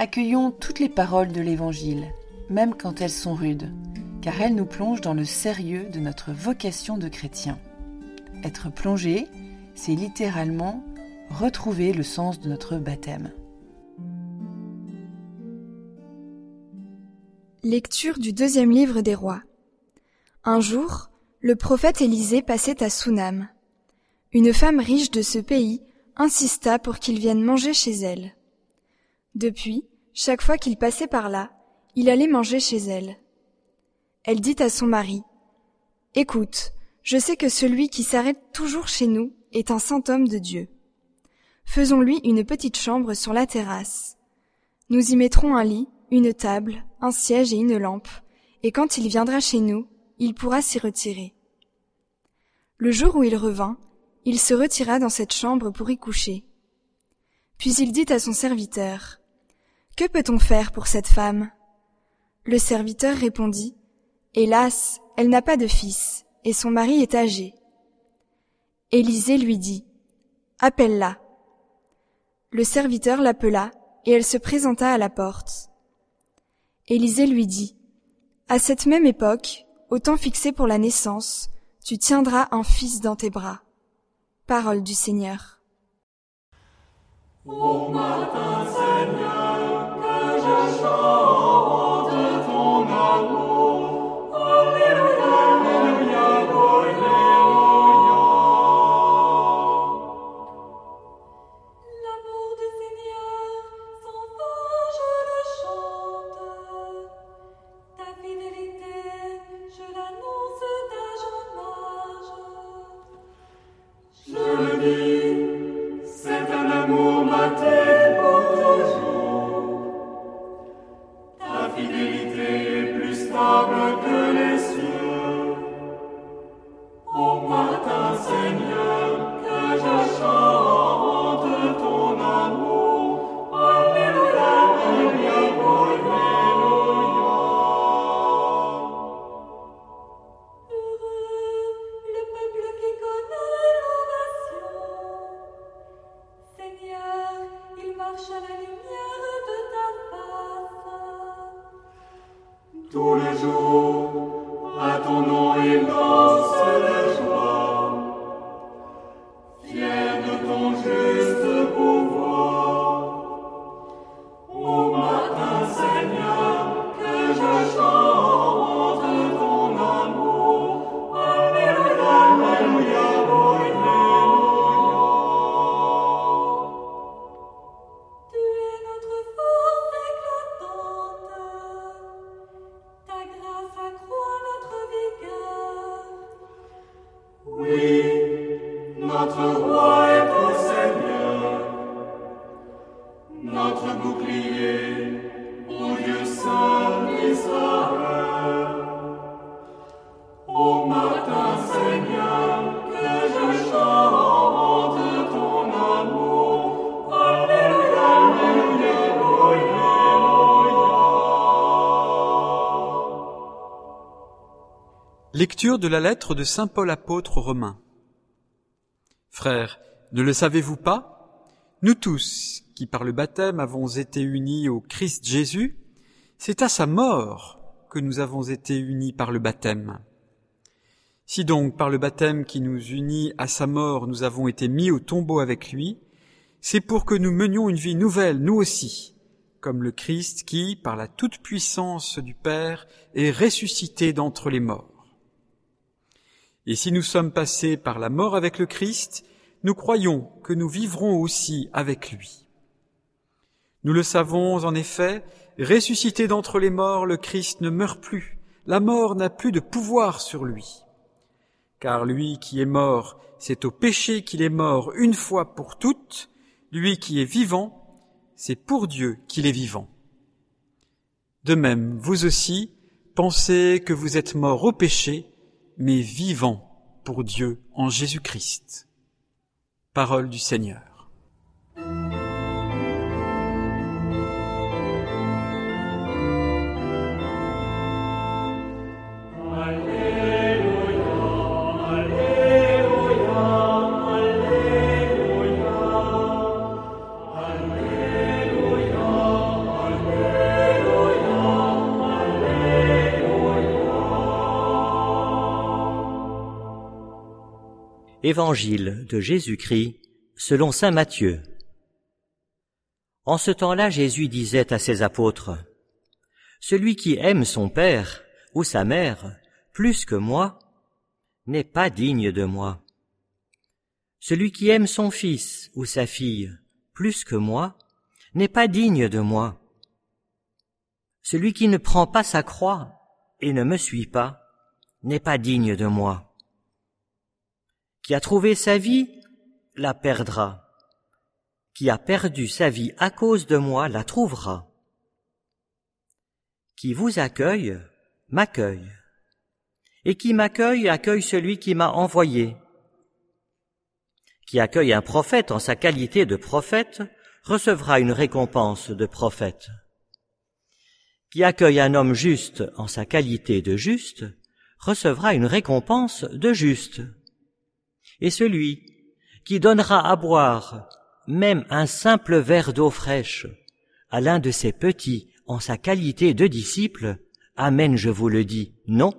Accueillons toutes les paroles de l'Évangile, même quand elles sont rudes, car elles nous plongent dans le sérieux de notre vocation de chrétien. Être plongé, c'est littéralement retrouver le sens de notre baptême. Lecture du deuxième livre des rois. Un jour, le prophète Élisée passait à Sunam. Une femme riche de ce pays insista pour qu'il vienne manger chez elle. Depuis, chaque fois qu'il passait par là, il allait manger chez elle. Elle dit à son mari, Écoute, je sais que celui qui s'arrête toujours chez nous est un saint homme de Dieu. Faisons-lui une petite chambre sur la terrasse. Nous y mettrons un lit, une table, un siège et une lampe, et quand il viendra chez nous, il pourra s'y retirer. Le jour où il revint, il se retira dans cette chambre pour y coucher. Puis il dit à son serviteur, Que peut-on faire pour cette femme? Le serviteur répondit, Hélas, elle n'a pas de fils, et son mari est âgé. Élisée lui dit, Appelle-la. Le serviteur l'appela, et elle se présenta à la porte. Élisée lui dit, À cette même époque, au temps fixé pour la naissance, tu tiendras un fils dans tes bras. Parole du Seigneur. Ô matin, Seigneur, que je chante Oui, notre roi Lecture de la lettre de Saint Paul apôtre aux Romains. Frères, ne le savez-vous pas? Nous tous, qui par le baptême avons été unis au Christ Jésus, c'est à sa mort que nous avons été unis par le baptême. Si donc par le baptême qui nous unit à sa mort nous avons été mis au tombeau avec lui, c'est pour que nous menions une vie nouvelle, nous aussi, comme le Christ qui, par la toute-puissance du Père, est ressuscité d'entre les morts. Et si nous sommes passés par la mort avec le Christ, nous croyons que nous vivrons aussi avec lui. Nous le savons en effet, ressuscité d'entre les morts, le Christ ne meurt plus, la mort n'a plus de pouvoir sur lui. Car lui qui est mort, c'est au péché qu'il est mort une fois pour toutes, lui qui est vivant, c'est pour Dieu qu'il est vivant. De même, vous aussi, pensez que vous êtes morts au péché, mais vivants pour Dieu en Jésus-Christ. Parole du Seigneur. Évangile de Jésus-Christ selon Saint Matthieu. En ce temps-là, Jésus disait à ses apôtres, Celui qui aime son père ou sa mère plus que moi n'est pas digne de moi. Celui qui aime son fils ou sa fille plus que moi n'est pas digne de moi. Celui qui ne prend pas sa croix et ne me suit pas n'est pas digne de moi. Qui a trouvé sa vie la perdra. Qui a perdu sa vie à cause de moi la trouvera. Qui vous accueille m'accueille. Et qui m'accueille accueille celui qui m'a envoyé. Qui accueille un prophète en sa qualité de prophète recevra une récompense de prophète qui accueille un homme juste en sa qualité de juste recevra une récompense de juste. Et celui qui donnera à boire même un simple verre d'eau fraîche à l'un de ses petits en sa qualité de disciple, Amen je vous le dis, non,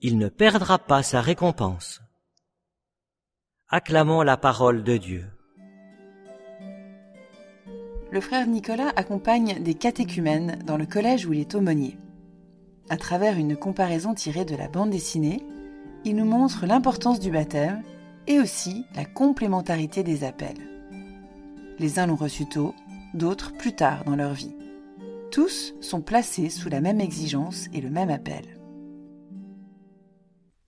il ne perdra pas sa récompense. Acclamons la parole de Dieu le frère Nicolas accompagne des catéchumènes dans le collège où il est aumônier. À travers une comparaison tirée de la bande dessinée, il nous montre l'importance du baptême et aussi la complémentarité des appels. Les uns l'ont reçu tôt, d'autres plus tard dans leur vie. Tous sont placés sous la même exigence et le même appel.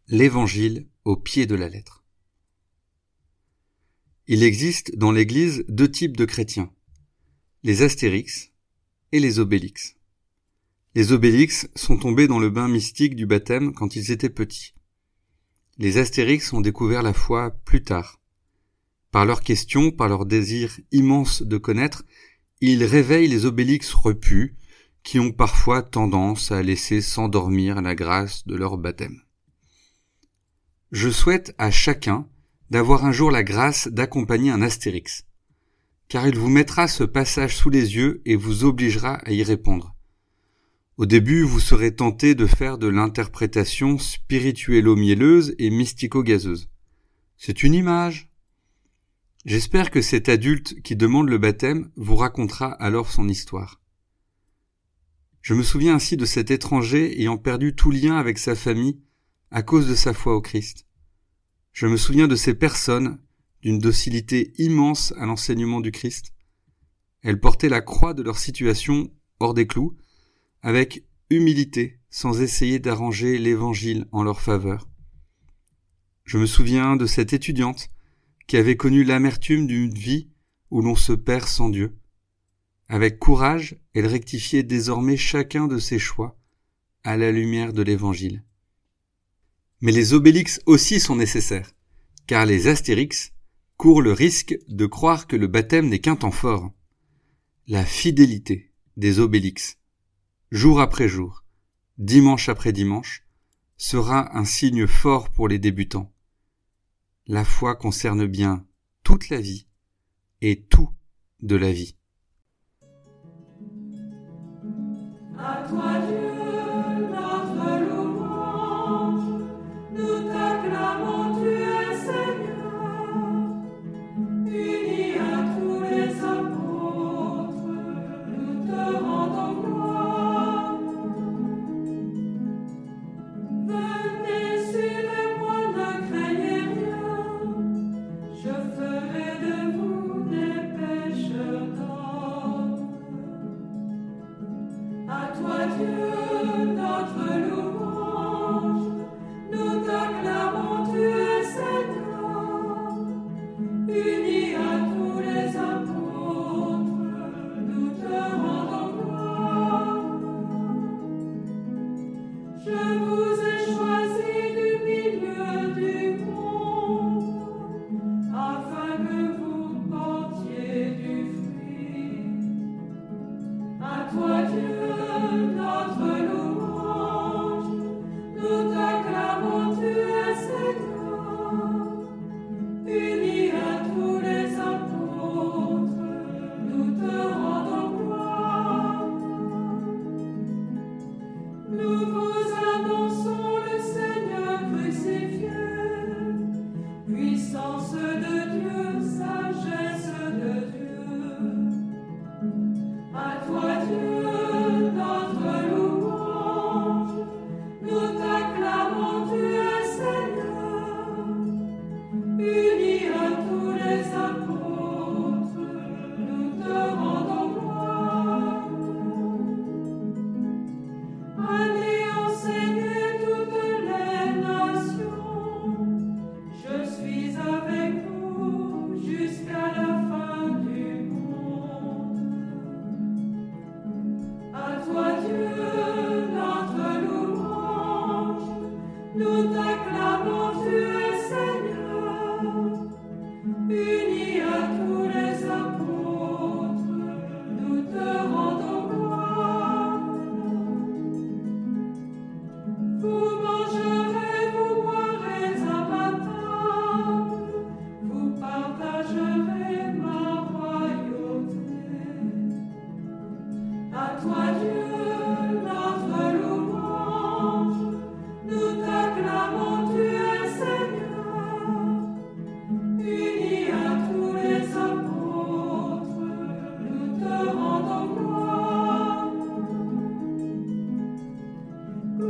L'Évangile au pied de la lettre. Il existe dans l'Église deux types de chrétiens les Astérix et les Obélix. Les Obélix sont tombés dans le bain mystique du baptême quand ils étaient petits. Les Astérix ont découvert la foi plus tard. Par leurs questions, par leur désir immense de connaître, ils réveillent les Obélix repus, qui ont parfois tendance à laisser s'endormir la grâce de leur baptême. Je souhaite à chacun d'avoir un jour la grâce d'accompagner un Astérix car il vous mettra ce passage sous les yeux et vous obligera à y répondre. Au début, vous serez tenté de faire de l'interprétation spirituello-mielleuse et mystico-gazeuse. C'est une image. J'espère que cet adulte qui demande le baptême vous racontera alors son histoire. Je me souviens ainsi de cet étranger ayant perdu tout lien avec sa famille à cause de sa foi au Christ. Je me souviens de ces personnes d'une docilité immense à l'enseignement du Christ. Elles portaient la croix de leur situation hors des clous, avec humilité, sans essayer d'arranger l'évangile en leur faveur. Je me souviens de cette étudiante qui avait connu l'amertume d'une vie où l'on se perd sans Dieu. Avec courage, elle rectifiait désormais chacun de ses choix à la lumière de l'évangile. Mais les obélix aussi sont nécessaires, car les astérix court le risque de croire que le baptême n'est qu'un temps fort. La fidélité des Obélix, jour après jour, dimanche après dimanche, sera un signe fort pour les débutants. La foi concerne bien toute la vie et tout de la vie. Maria.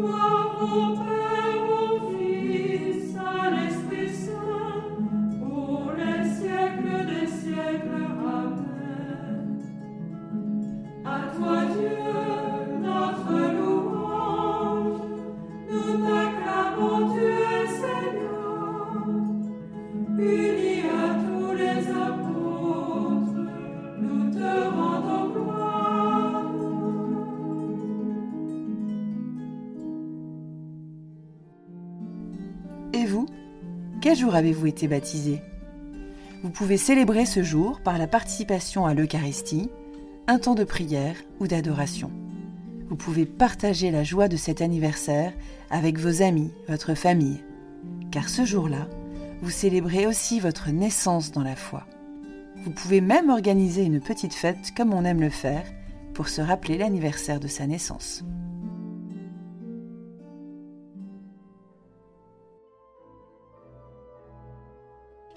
À Quel jour avez-vous été baptisé? Vous pouvez célébrer ce jour par la participation à l'Eucharistie, un temps de prière ou d'adoration. Vous pouvez partager la joie de cet anniversaire avec vos amis, votre famille, car ce jour-là, vous célébrez aussi votre naissance dans la foi. Vous pouvez même organiser une petite fête comme on aime le faire pour se rappeler l'anniversaire de sa naissance.